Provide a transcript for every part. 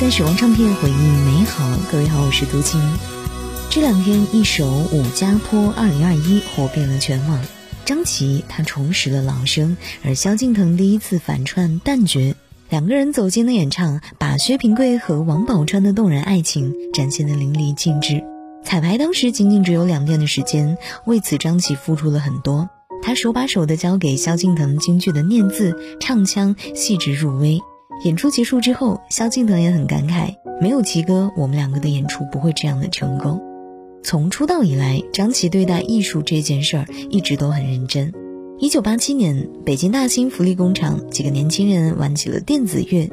在时光唱片回忆美好，各位好，我是杜青。这两天，一首《武家坡二零二一》火遍了全网。张琪他重拾了老生，而萧敬腾第一次反串旦角，两个人走进了演唱，把薛平贵和王宝钏的动人爱情展现得淋漓尽致。彩排当时仅仅只有两天的时间，为此张琪付出了很多。他手把手地教给萧敬腾京剧的念字、唱腔，细致入微。演出结束之后，萧敬腾也很感慨，没有齐哥，我们两个的演出不会这样的成功。从出道以来，张琪对待艺术这件事儿一直都很认真。一九八七年，北京大兴福利工厂几个年轻人玩起了电子乐，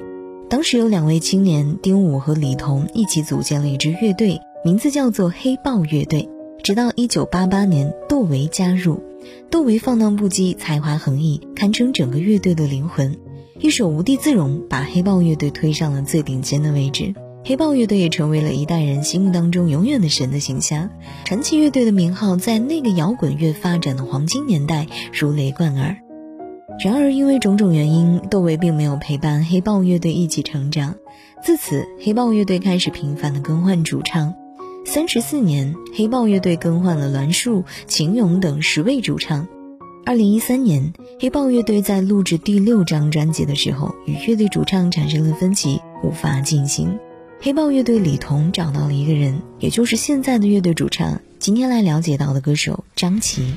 当时有两位青年丁武和李彤一起组建了一支乐队，名字叫做黑豹乐队。直到一九八八年，窦唯加入，窦唯放荡不羁，才华横溢，堪称整个乐队的灵魂。一首《无地自容》把黑豹乐队推上了最顶尖的位置，黑豹乐队也成为了一代人心目当中永远的神的形象。传奇乐队的名号在那个摇滚乐发展的黄金年代如雷贯耳。然而，因为种种原因，窦唯并没有陪伴黑豹乐队一起成长。自此，黑豹乐队开始频繁的更换主唱。三十四年，黑豹乐队更换了栾树、秦勇等十位主唱。二零一三年，黑豹乐队在录制第六张专辑的时候，与乐队主唱产生了分歧，无法进行。黑豹乐队李彤找到了一个人，也就是现在的乐队主唱。今天来了解到的歌手张琪。